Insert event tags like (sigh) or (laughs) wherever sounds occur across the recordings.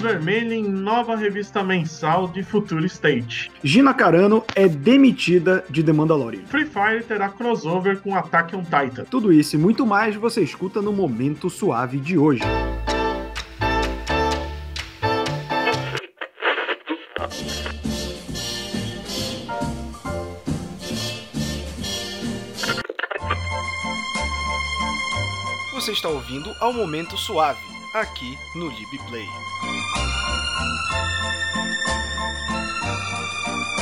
Vermelho em nova revista mensal de Future State. Gina Carano é demitida de The Mandalorian. Free Fire terá crossover com Attack on Titan. Tudo isso e muito mais você escuta no Momento Suave de hoje. Você está ouvindo ao Momento Suave, aqui no LibPlay.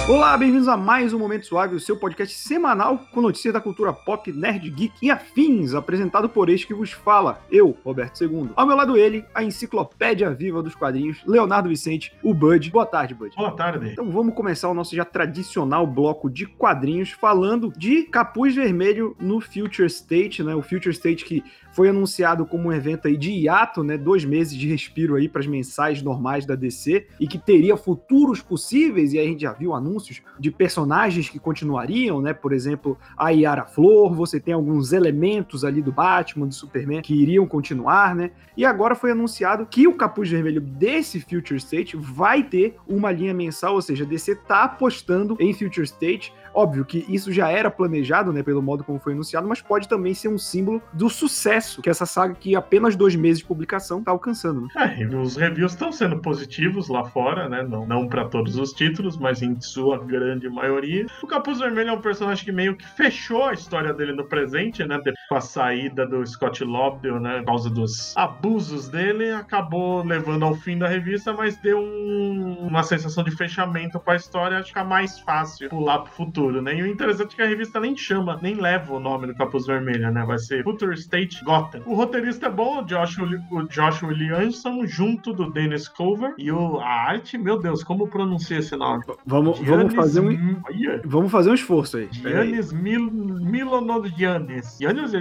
Olá, bem-vindos a mais um Momento Suave, o seu podcast semanal com notícias da cultura pop, nerd, geek e afins, apresentado por este que vos fala, eu, Roberto II. Ao meu lado ele, a enciclopédia viva dos quadrinhos, Leonardo Vicente, o Bud. Boa tarde, Bud. Boa tarde. Então vamos começar o nosso já tradicional bloco de quadrinhos falando de Capuz Vermelho no Future State, né? O Future State que foi anunciado como um evento aí de hiato, né? Dois meses de respiro aí para as mensais normais da DC e que teria futuros possíveis, e aí a gente já viu anúncios de personagens que continuariam, né? Por exemplo, a Yara Flor, você tem alguns elementos ali do Batman, do Superman que iriam continuar, né? E agora foi anunciado que o Capuz Vermelho desse Future State vai ter uma linha mensal, ou seja, a DC tá apostando em Future State Óbvio que isso já era planejado, né, pelo modo como foi anunciado, mas pode também ser um símbolo do sucesso que essa saga, que apenas dois meses de publicação, tá alcançando. Né? É, os reviews estão sendo positivos lá fora, né? Não, não para todos os títulos, mas em sua grande maioria. O Capuz Vermelho é um personagem que meio que fechou a história dele no presente, né? Com a saída do Scott Lobdell, né? Por causa dos abusos dele, acabou levando ao fim da revista, mas deu um, uma sensação de fechamento com a história. Acho que é mais fácil pular pro futuro futuro, né? E o interessante é que a revista nem chama, nem leva o nome do Capuz Vermelho, né? Vai ser Future State Gotham. O roteirista é bom, o Josh, o Josh Williamson, junto do Dennis Cover. E o, a arte, meu Deus, como pronuncia esse nome? Vamos, vamos fazer um. Vamos fazer um esforço aí. Giannis Mil, Milonodianis. Giannis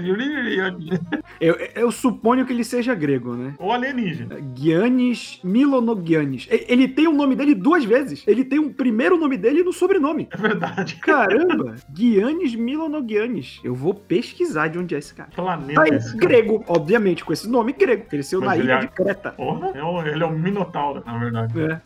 eu, eu suponho que ele seja grego, né? Ou alienígena. Giannis Milonogiannis. Ele tem o nome dele duas vezes. Ele tem o primeiro nome dele e no sobrenome. É verdade. Caramba! Giannis Milonogiannis. Eu vou pesquisar de onde é esse cara. Planeta. Tá aí, grego, obviamente, com esse nome grego. Cresceu Mas na ilha é... de Creta. Porra, é ele é um Minotauro, na verdade. É.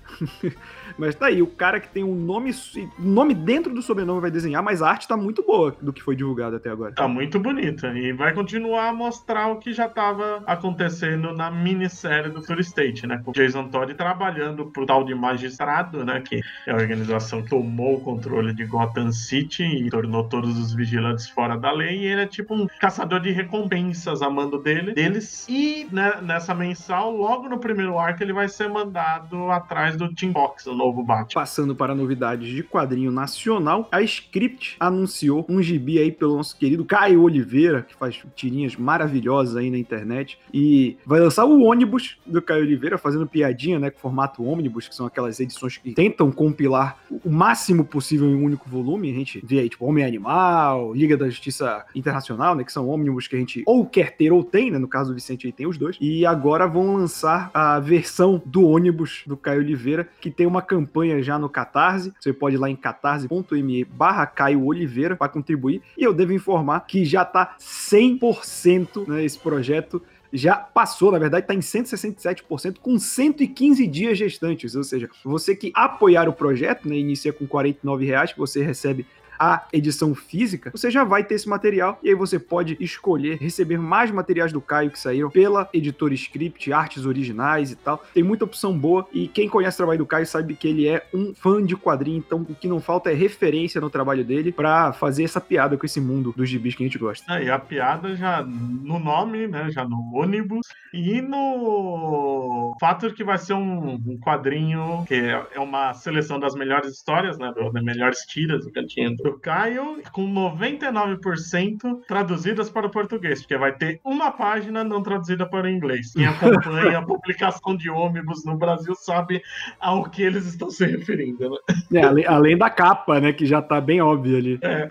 (laughs) Mas tá aí, o cara que tem um nome, nome dentro do sobrenome vai desenhar, mas a arte tá muito boa do que foi divulgado até agora. Tá muito bonita. E vai continuar a mostrar o que já tava acontecendo na minissérie do Fury State, né? Com o Jason Todd trabalhando pro tal de magistrado, né? Que é a organização que tomou o controle de Gotham City e tornou todos os vigilantes fora da lei. E ele é tipo um caçador de recompensas a mando dele, deles. E né, nessa mensal, logo no primeiro arco, ele vai ser mandado atrás do Team Box, o novo Batman. Passando para novidades de quadrinho nacional, a Script anunciou um gibi aí pelo nosso querido Caio Oliveira, que faz tirinhas maravilhosas aí na internet, e vai lançar o ônibus do Caio Oliveira, fazendo piadinha, né, com formato ônibus, que são aquelas edições que tentam compilar o máximo possível em um único volume. A gente vê aí, tipo, Homem Animal, Liga da Justiça Internacional, né, que são ônibus que a gente ou quer ter ou tem, né, no caso do Vicente aí tem os dois, e agora vão lançar a versão do ônibus do Caio Oliveira, que tem uma campanha já no Catarse. Você pode ir lá em catarse.me barra Caio Oliveira para contribuir. E eu devo informar que já está 100% né, esse projeto já passou, na verdade, está em 167%, com 115 dias gestantes. Ou seja, você que apoiar o projeto, né, inicia com R$ reais que você recebe a edição física, você já vai ter esse material e aí você pode escolher receber mais materiais do Caio que saíram pela editora Script, artes originais e tal. Tem muita opção boa e quem conhece o trabalho do Caio sabe que ele é um fã de quadrinho, então o que não falta é referência no trabalho dele para fazer essa piada com esse mundo dos gibis que a gente gosta. É, e a piada já no nome, né, já no ônibus e no fato de que vai ser um, um quadrinho que é uma seleção das melhores histórias, né, das melhores tiras do cantinho do Caio, com 99% traduzidas para o português, porque vai ter uma página não traduzida para o inglês. Quem acompanha a publicação de ônibus no Brasil sabe ao que eles estão se referindo, né? É, além, além, da capa, né, que já está bem óbvia ali. É.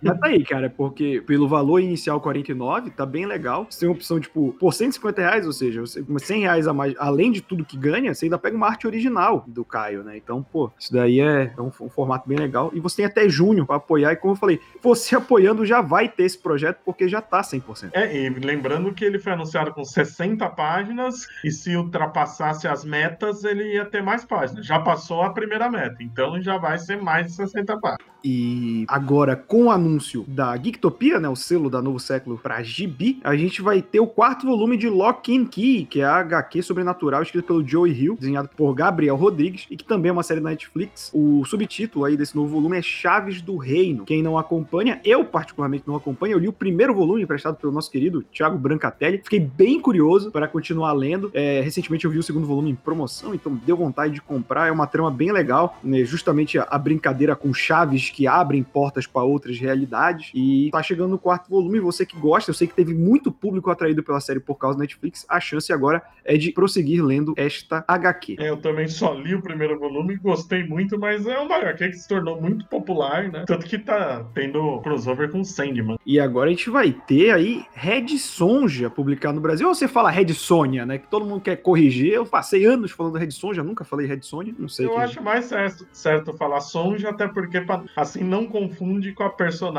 tá aí, cara, porque pelo valor inicial 49, tá bem legal. Você tem uma opção, tipo, por 150 reais, ou seja, você, 100 reais a mais, além de tudo que ganha, você ainda pega uma arte original do Caio, né? Então, pô, isso daí é, é um, um, formato bem legal. E você tem até junho para apoiar, e como eu falei, você (laughs) apoiando já vai ter esse projeto, porque já tá 100%. É, e lembrando que ele foi anunciado com 60 páginas, e se ultrapassasse as metas, ele ia ter mais páginas. Já passou a primeira meta, então já vai ser mais de 60 páginas. E agora, com o anúncio da Geektopia, né, o selo da Novo Século para Gibi, a gente vai ter o quarto volume de Lock and Key, que é a HQ sobrenatural escrita pelo Joey Hill, desenhado por Gabriel Rodrigues, e que também é uma série da Netflix. O subtítulo aí desse novo volume é Chaves do Reino. Quem não acompanha, eu particularmente não acompanho, eu li o primeiro volume emprestado pelo nosso querido Thiago Brancatelli, fiquei bem curioso para continuar lendo. É, recentemente eu vi o segundo volume em promoção, então deu vontade de comprar. É uma trama bem legal, né, justamente a brincadeira com chaves que abrem portas para outras realidades. E tá chegando no quarto volume. Você que gosta, eu sei que teve muito público atraído pela série por causa da Netflix. A chance agora é de prosseguir lendo esta HQ. É, eu também só li o primeiro volume gostei muito, mas é uma HQ que se tornou muito popular, né? Tanto que tá tendo crossover com Sandman. E agora a gente vai ter aí Red Sonja publicado no Brasil. Ou você fala Red Sonja, né? Que todo mundo quer corrigir. Eu passei anos falando Red Sonja, nunca falei Red Sonja, não sei. Eu acho mais certo, certo falar Sonja, até porque assim não confunde com a personagem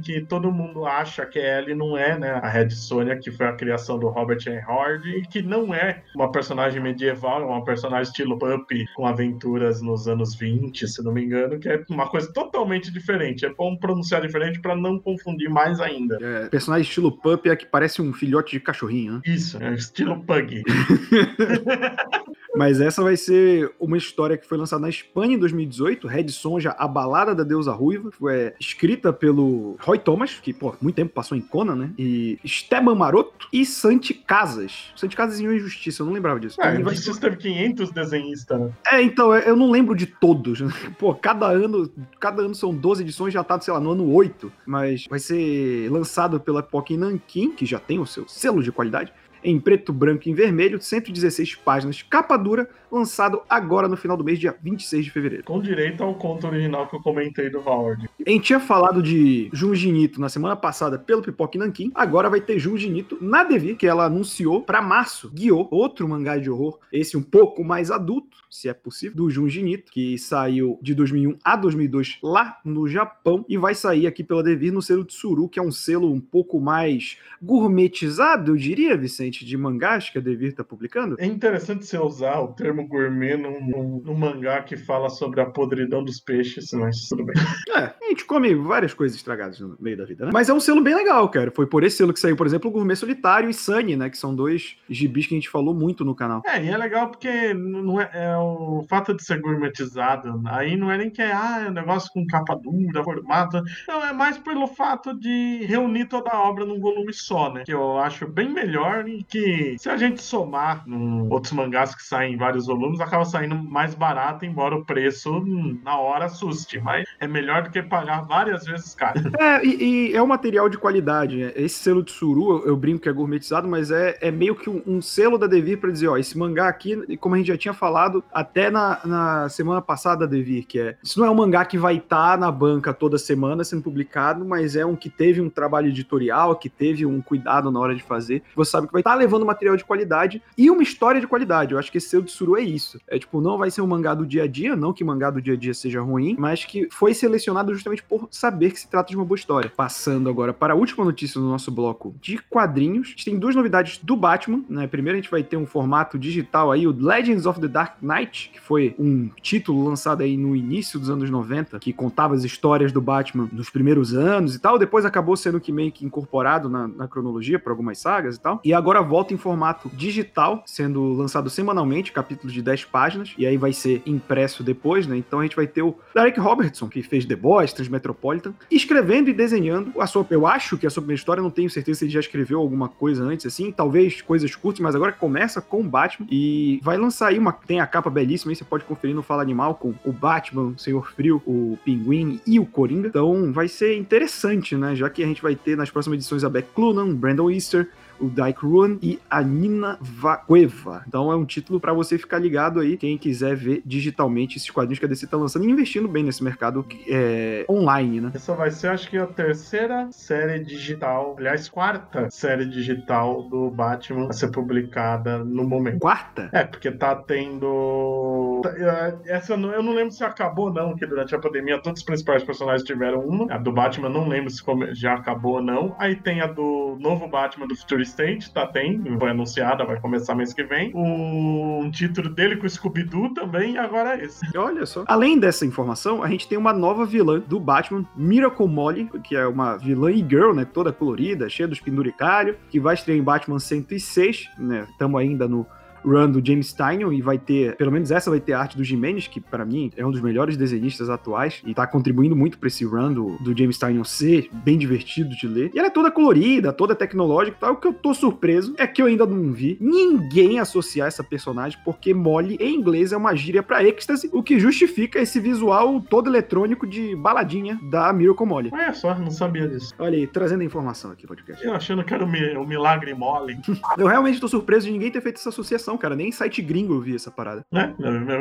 que todo mundo acha que é ela e não é, né? A Red Sonja, que foi a criação do Robert E. Howard e que não é uma personagem medieval, é uma personagem estilo Pup com aventuras nos anos 20, se não me engano, que é uma coisa totalmente diferente. É bom pronunciar diferente para não confundir mais ainda. É, personagem estilo Pup é que parece um filhote de cachorrinho, né? Isso, é estilo Pug. (laughs) Mas essa vai ser uma história que foi lançada na Espanha em 2018, Red Sonja, A Balada da Deusa Ruiva, foi escrita pelo Roy Thomas, que, pô, muito tempo passou em Conan, né? E Esteban Maroto e Santi Casas. Santi Casas em Injustiça, eu não lembrava disso. É, vai... Injustiça teve 500 desenhistas, né? É, então, eu não lembro de todos. (laughs) Pô, cada ano, cada ano são 12 edições, já tá, sei lá, no ano 8. Mas vai ser lançado pela Pokémon Nankin, que já tem o seu selo de qualidade em preto, branco e vermelho, 116 páginas, capa dura, lançado agora no final do mês, dia 26 de fevereiro. Com direito ao conto original que eu comentei do Howard. A gente tinha falado de Junji Nito na semana passada pelo Pipoque Nankin, agora vai ter Junji Nito na Devi, que ela anunciou para março, Guiô, outro mangá de horror, esse um pouco mais adulto, se é possível, do Junji Nito, que saiu de 2001 a 2002 lá no Japão e vai sair aqui pela Devir no selo Tsuru, que é um selo um pouco mais gourmetizado, eu diria, Vicente, de mangás que a Devir tá publicando. É interessante você usar o termo gourmet num, num, num mangá que fala sobre a podridão dos peixes, mas tudo bem. (laughs) É, a gente come várias coisas estragadas no meio da vida, né? Mas é um selo bem legal, cara. Foi por esse selo que saiu, por exemplo, o Gourmet Solitário e Sunny, né? Que são dois gibis que a gente falou muito no canal. É, e é legal porque não é, é o fato de ser gourmetizado, aí não é nem que é, ah, é um negócio com capa dura, formato. Não, é mais pelo fato de reunir toda a obra num volume só, né? Que eu acho bem melhor que se a gente somar num, outros mangás que saem em vários volumes, acaba saindo mais barato, embora o preço hum, na hora assuste. Mas é melhor do que pagar várias vezes caro. (laughs) É, e, e é um material de qualidade. Né? Esse selo de Suru, eu, eu, brinco que é gourmetizado, mas é, é meio que um, um selo da Devir para dizer, ó, esse mangá aqui, como a gente já tinha falado até na, na semana passada, Devir, que é, isso não é um mangá que vai estar tá na banca toda semana sendo publicado, mas é um que teve um trabalho editorial, que teve um cuidado na hora de fazer. Você sabe que vai estar tá levando material de qualidade e uma história de qualidade. Eu acho que esse selo de Suru é isso. É tipo, não vai ser um mangá do dia a dia, não que mangá do dia a dia seja ruim, mas que foi selecionado justamente por saber que se trata de uma boa história. Passando agora para a última notícia do nosso bloco de quadrinhos, a gente tem duas novidades do Batman, né? Primeiro a gente vai ter um formato digital aí, o Legends of the Dark Knight, que foi um título lançado aí no início dos anos 90, que contava as histórias do Batman nos primeiros anos e tal, depois acabou sendo que meio que incorporado na, na cronologia para algumas sagas e tal, e agora volta em formato digital, sendo lançado semanalmente, capítulos de 10 páginas, e aí vai ser impresso depois, né? Então a gente vai ter o Derek Robertson, que fez The Boys, Transmetropolitan, escrevendo e desenhando a sua. Eu acho que a sua primeira história, não tenho certeza se ele já escreveu alguma coisa antes, assim, talvez coisas curtas, mas agora começa com o Batman e vai lançar aí uma. Tem a capa belíssima aí, você pode conferir no Fala Animal com o Batman, o Senhor Frio, o Pinguim e o Coringa. Então vai ser interessante, né? Já que a gente vai ter nas próximas edições a Beck Clunan, Brandon Easter, o Dyke Ruan e a Nina Vacueva. Então é um título para você ficar ligado aí, quem quiser ver digitalmente esses quadrinhos que a DC tá lançando e investindo bem nesse mercado é, online, né? Essa vai ser, acho que, a terceira série digital, aliás, quarta série digital do Batman a ser publicada no momento. Quarta? É, porque tá tendo. É, essa eu não lembro se acabou, não, que durante a pandemia todos os principais personagens tiveram uma. A do Batman não lembro se já acabou ou não. Aí tem a do novo Batman do Future State, tá? Tem, foi anunciada, vai começar mês que vem. O um título dele com o Scooby-Doo também, e agora é esse. Olha só. Além dessa informação, a gente tem uma nova vilã do Batman, Miracle Molly, que é uma vilã e-girl, né? Toda colorida, cheia dos penduricalhos, que vai estrear em Batman 106, né? Estamos ainda no run do James Tynion e vai ter, pelo menos essa vai ter arte do Jimenez, que para mim é um dos melhores desenhistas atuais e tá contribuindo muito para esse run do, do James Tynion ser bem divertido de ler. E ela é toda colorida, toda tecnológica e tal. O que eu tô surpreso é que eu ainda não vi ninguém associar essa personagem, porque Molly em inglês é uma gíria para êxtase, o que justifica esse visual todo eletrônico de baladinha da Miracle Molly. Olha só, não sabia disso. Olha aí, trazendo a informação aqui, podcast. Eu achando que era o milagre Molly. (laughs) eu realmente tô surpreso de ninguém ter feito essa associação cara. Nem em site gringo eu vi essa parada. É,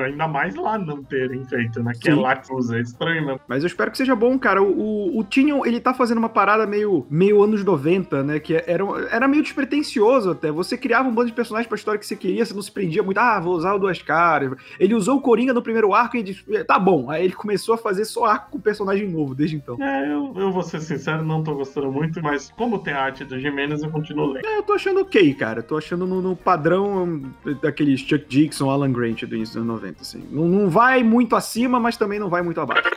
ainda mais lá não terem feito, né? Que é lá que usa, é estranho mesmo. Mas eu espero que seja bom, cara. O, o, Tinion, ele tá fazendo uma parada meio, meio anos 90, né? Que era, era meio despretensioso até. Você criava um bando de personagens pra história que você queria, você não se prendia muito. Ah, vou usar o Duas Caras. Ele usou o Coringa no primeiro arco e disse, tá bom. Aí ele começou a fazer só arco com personagem novo desde então. É, eu, eu vou ser sincero, não tô gostando muito, mas como tem a arte do Jimenez, eu continuo lendo. É, eu tô achando ok, cara. Tô achando no, no padrão daqueles Chuck Dixon, Alan Grant do início dos anos 90, assim. Não, não vai muito acima, mas também não vai muito abaixo.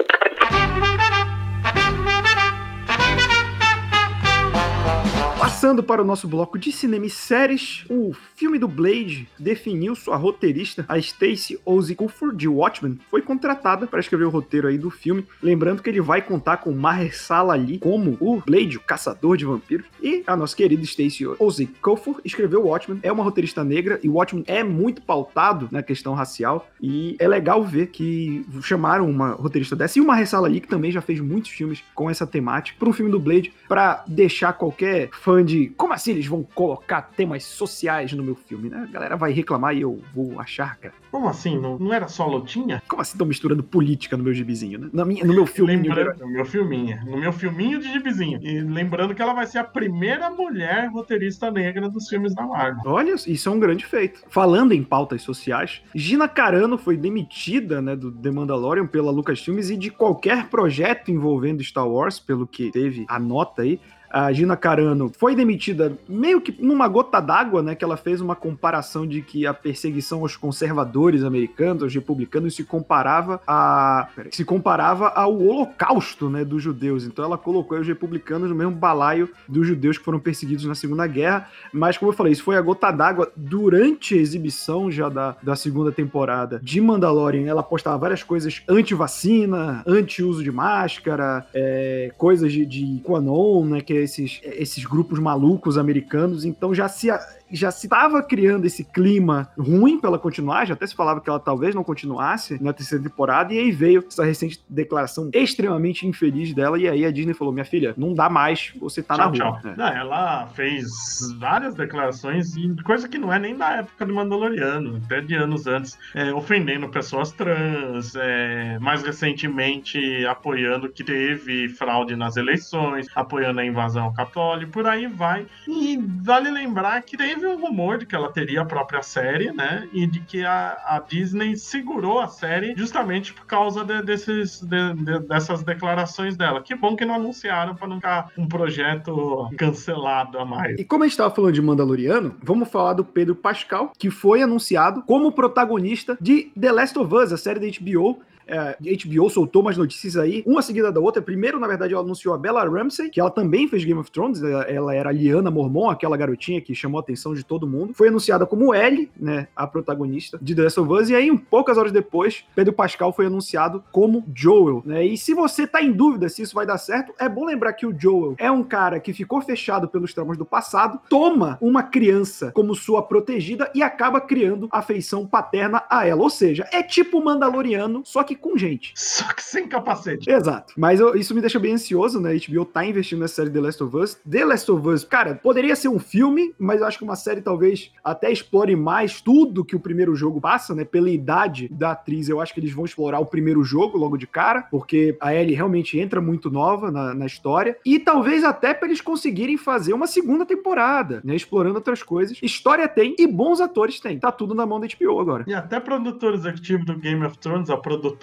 Passando para o nosso bloco de cinema e séries, o filme do Blade definiu sua roteirista, a Stacey Ozzy Crawford, de Watchmen, foi contratada para escrever o roteiro aí do filme. Lembrando que ele vai contar com Mahershala Ali como o Blade, o caçador de vampiros. E a nossa querida Stacey Ozzy Crawford escreveu Watchmen, é uma roteirista negra e Watchmen é muito pautado na questão racial. E é legal ver que chamaram uma roteirista dessa e o Mahershala Ali, que também já fez muitos filmes com essa temática, para um filme do Blade, para deixar qualquer fã de de como assim eles vão colocar temas sociais no meu filme, né? A galera vai reclamar e eu vou achar, cara. Como assim? Não, não era só lotinha? Como assim estão misturando política no meu gibizinho, né? Na minha, no meu filminho. Lembrando, no meu filminho. No meu filminho de gibizinho. E lembrando que ela vai ser a primeira mulher roteirista negra dos filmes da Marvel. Olha, isso é um grande feito. Falando em pautas sociais, Gina Carano foi demitida, né, do The Mandalorian pela Lucasfilmes e de qualquer projeto envolvendo Star Wars, pelo que teve a nota aí a Gina Carano foi demitida meio que numa gota d'água, né? Que ela fez uma comparação de que a perseguição aos conservadores americanos, aos republicanos, se comparava a se comparava ao holocausto, né, dos judeus. Então ela colocou os republicanos no mesmo balaio dos judeus que foram perseguidos na Segunda Guerra. Mas como eu falei, isso foi a gota d'água durante a exibição já da, da segunda temporada de Mandalorian. Ela postava várias coisas anti-vacina, anti-uso de máscara, é, coisas de, de QAnon, né? Que esses, esses grupos malucos americanos, então já se já se estava criando esse clima ruim para ela continuar, já até se falava que ela talvez não continuasse na terceira temporada, e aí veio essa recente declaração extremamente infeliz dela, e aí a Disney falou: minha filha, não dá mais, você tá tchau, na rua. É. Não, ela fez várias declarações, coisa que não é nem da época do Mandaloriano, até de anos antes, é, ofendendo pessoas trans, é, mais recentemente apoiando que teve fraude nas eleições, apoiando a invasão ao Capitólio, por aí vai. E vale lembrar que teve teve um rumor de que ela teria a própria série, né? E de que a, a Disney segurou a série justamente por causa de, desses, de, de, dessas declarações dela. Que bom que não anunciaram para não ficar um projeto cancelado a mais. E como a gente estava falando de Mandaloriano, vamos falar do Pedro Pascal, que foi anunciado como protagonista de The Last of Us, a série da HBO, é, HBO soltou umas notícias aí, uma seguida da outra. Primeiro, na verdade, ela anunciou a Bella Ramsey, que ela também fez Game of Thrones, ela era a Liana Mormon, aquela garotinha que chamou a atenção de todo mundo. Foi anunciada como Ellie, né, a protagonista de The Last of Us, e aí, poucas horas depois, Pedro Pascal foi anunciado como Joel, né? E se você tá em dúvida se isso vai dar certo, é bom lembrar que o Joel é um cara que ficou fechado pelos traumas do passado, toma uma criança como sua protegida e acaba criando afeição paterna a ela. Ou seja, é tipo Mandaloriano, só que que com gente. Só que sem capacete. Exato. Mas eu, isso me deixa bem ansioso, né? A HBO tá investindo nessa série The Last of Us. The Last of Us, cara, poderia ser um filme, mas eu acho que uma série talvez até explore mais tudo que o primeiro jogo passa, né? Pela idade da atriz, eu acho que eles vão explorar o primeiro jogo logo de cara, porque a Ellie realmente entra muito nova na, na história. E talvez até para eles conseguirem fazer uma segunda temporada, né? Explorando outras coisas. História tem e bons atores tem. Tá tudo na mão da HBO agora. E até produtor executivo do Game of Thrones, a produtora,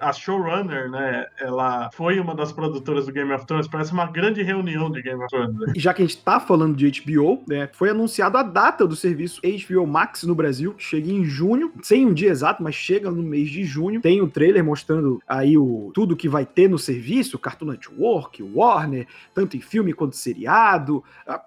a showrunner, né? Ela foi uma das produtoras do Game of Thrones. Parece uma grande reunião de Game of Thrones. Né? E já que a gente tá falando de HBO, né? Foi anunciada a data do serviço HBO Max no Brasil, chega em junho, sem um dia exato, mas chega no mês de junho. Tem o um trailer mostrando aí o tudo que vai ter no serviço, Cartoon Network, Warner, tanto em filme quanto seriado,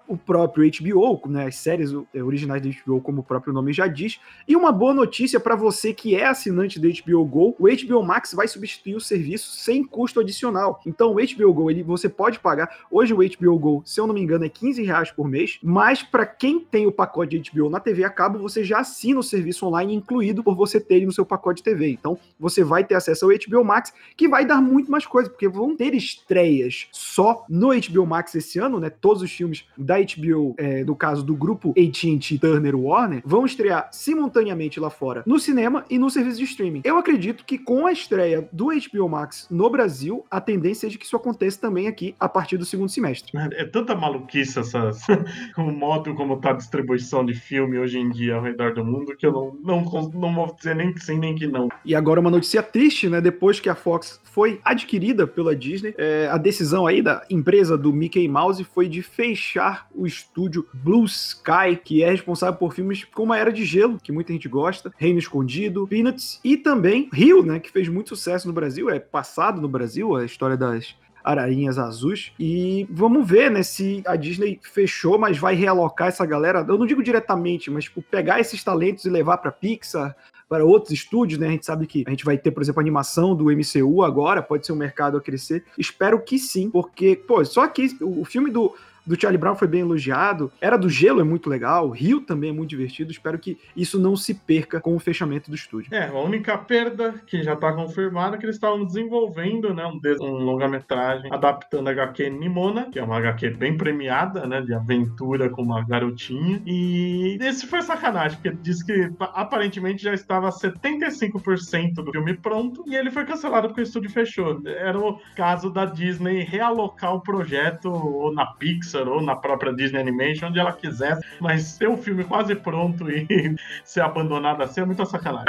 o próprio HBO, né? As séries originais da HBO, como o próprio nome já diz. E uma boa notícia para você que é assinante do HBO Go, o HBO Max vai substituir o serviço sem custo adicional. Então o HBO Go, ele, você pode pagar, hoje o HBO Go, se eu não me engano, é 15 reais por mês, mas para quem tem o pacote de HBO na TV a cabo, você já assina o serviço online incluído por você ter ele no seu pacote de TV. Então você vai ter acesso ao HBO Max, que vai dar muito mais coisa, porque vão ter estreias só no HBO Max esse ano, né? Todos os filmes da HBO, é, no caso do grupo AT&T Turner Warner, vão estrear simultaneamente lá fora, no cinema e no serviço de streaming. Eu acredito que com a estreia do HBO Max no Brasil, a tendência é de que isso aconteça também aqui a partir do segundo semestre. É, é tanta maluquice essas, (laughs) o modo como tá a distribuição de filme hoje em dia ao redor do mundo que eu não, não, não vou dizer nem que sim nem que não. E agora uma notícia triste, né? Depois que a Fox foi adquirida pela Disney, é, a decisão aí da empresa do Mickey Mouse foi de fechar o estúdio Blue Sky, que é responsável por filmes como A Era de Gelo, que muita gente gosta, Reino Escondido, Peanuts e também Rio, né, que fez muito sucesso no Brasil, é passado no Brasil, a história das ararinhas azuis. E vamos ver, né, se a Disney fechou, mas vai realocar essa galera. Eu não digo diretamente, mas tipo, pegar esses talentos e levar para Pixar, para outros estúdios, né? A gente sabe que a gente vai ter, por exemplo, animação do MCU agora, pode ser um mercado a crescer. Espero que sim, porque, pô, só que o filme do do Charlie Brown foi bem elogiado. Era do Gelo é muito legal. Rio também é muito divertido. Espero que isso não se perca com o fechamento do estúdio. É, a única perda que já está confirmada é que eles estavam desenvolvendo né, um, um longa-metragem adaptando a HQ Nimona, que é uma HQ bem premiada, né? De aventura com uma garotinha. E esse foi sacanagem, porque diz que aparentemente já estava 75% do filme pronto e ele foi cancelado porque o estúdio fechou. Era o caso da Disney realocar o projeto ou na Pixar Pixar ou na própria Disney Animation, onde ela quiser, mas ter o filme quase pronto e (laughs) ser abandonado assim é muita sacanagem.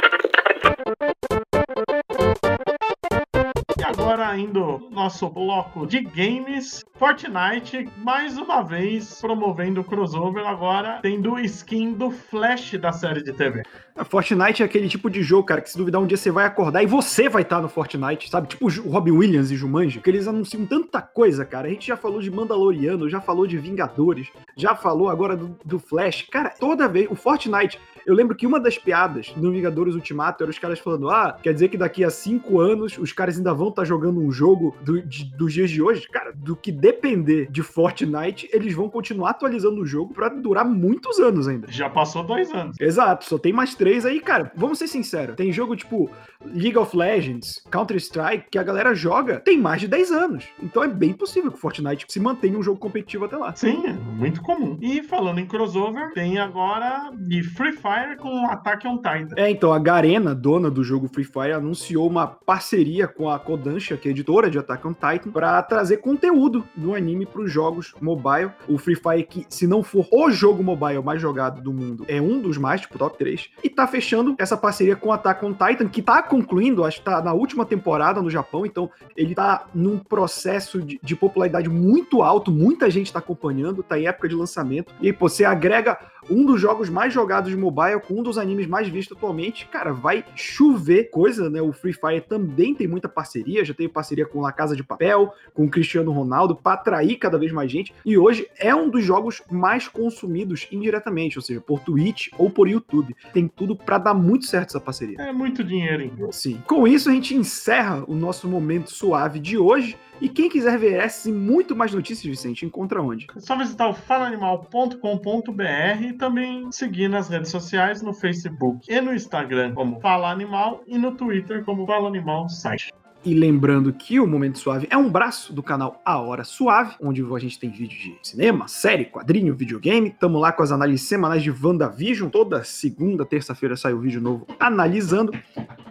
Agora indo nosso bloco de games, Fortnite mais uma vez promovendo o crossover agora tendo skin do Flash da série de TV. A Fortnite é aquele tipo de jogo, cara, que se duvidar um dia você vai acordar e você vai estar no Fortnite, sabe? Tipo o Robin Williams e Jumanji, que eles anunciam tanta coisa, cara. A gente já falou de Mandaloriano, já falou de Vingadores, já falou agora do, do Flash. Cara, toda vez o Fortnite eu lembro que uma das piadas no Vingadores Ultimato era os caras falando: ah, quer dizer que daqui a cinco anos os caras ainda vão estar tá jogando um jogo do, de, dos dias de hoje? Cara, do que depender de Fortnite, eles vão continuar atualizando o jogo para durar muitos anos ainda. Já passou dois anos. Exato, só tem mais três aí, cara. Vamos ser sinceros: tem jogo tipo League of Legends, Counter-Strike, que a galera joga tem mais de 10 anos. Então é bem possível que Fortnite se mantenha um jogo competitivo até lá. Sim, é muito comum. E falando em crossover, tem agora de Free Fire com Attack on Titan. É, então a Garena, dona do jogo Free Fire, anunciou uma parceria com a Que é editora de Attack on Titan, para trazer conteúdo do anime para os jogos mobile. O Free Fire, que se não for o jogo mobile mais jogado do mundo, é um dos mais, tipo top 3. E tá fechando essa parceria com Attack on Titan, que tá concluindo, acho que tá na última temporada no Japão, então ele tá num processo de, de popularidade muito alto, muita gente tá acompanhando, tá em época de lançamento. E aí, pô, você agrega um dos jogos mais jogados de mobile, com um dos animes mais vistos atualmente, cara, vai chover coisa, né? O Free Fire também tem muita parceria, já teve parceria com La Casa de Papel, com o Cristiano Ronaldo, para atrair cada vez mais gente. E hoje é um dos jogos mais consumidos indiretamente, ou seja, por Twitch ou por YouTube. Tem tudo para dar muito certo essa parceria. É muito dinheiro, hein? Sim. Com isso, a gente encerra o nosso momento suave de hoje. E quem quiser ver essas e muito mais notícias, Vicente, encontra onde? É só visitar o falaanimal.com.br e também seguir nas redes sociais, no Facebook e no Instagram como Fala Animal e no Twitter como Fala Animal Site. E lembrando que o Momento Suave é um braço do canal A Hora Suave, onde a gente tem vídeo de cinema, série, quadrinho, videogame. Tamo lá com as análises semanais de WandaVision. Toda segunda, terça-feira sai o vídeo novo analisando.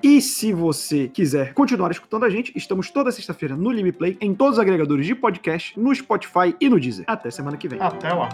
E se você quiser continuar escutando a gente, estamos toda sexta-feira no Lime Play, em todos os agregadores de podcast, no Spotify e no Deezer. Até semana que vem. Até lá.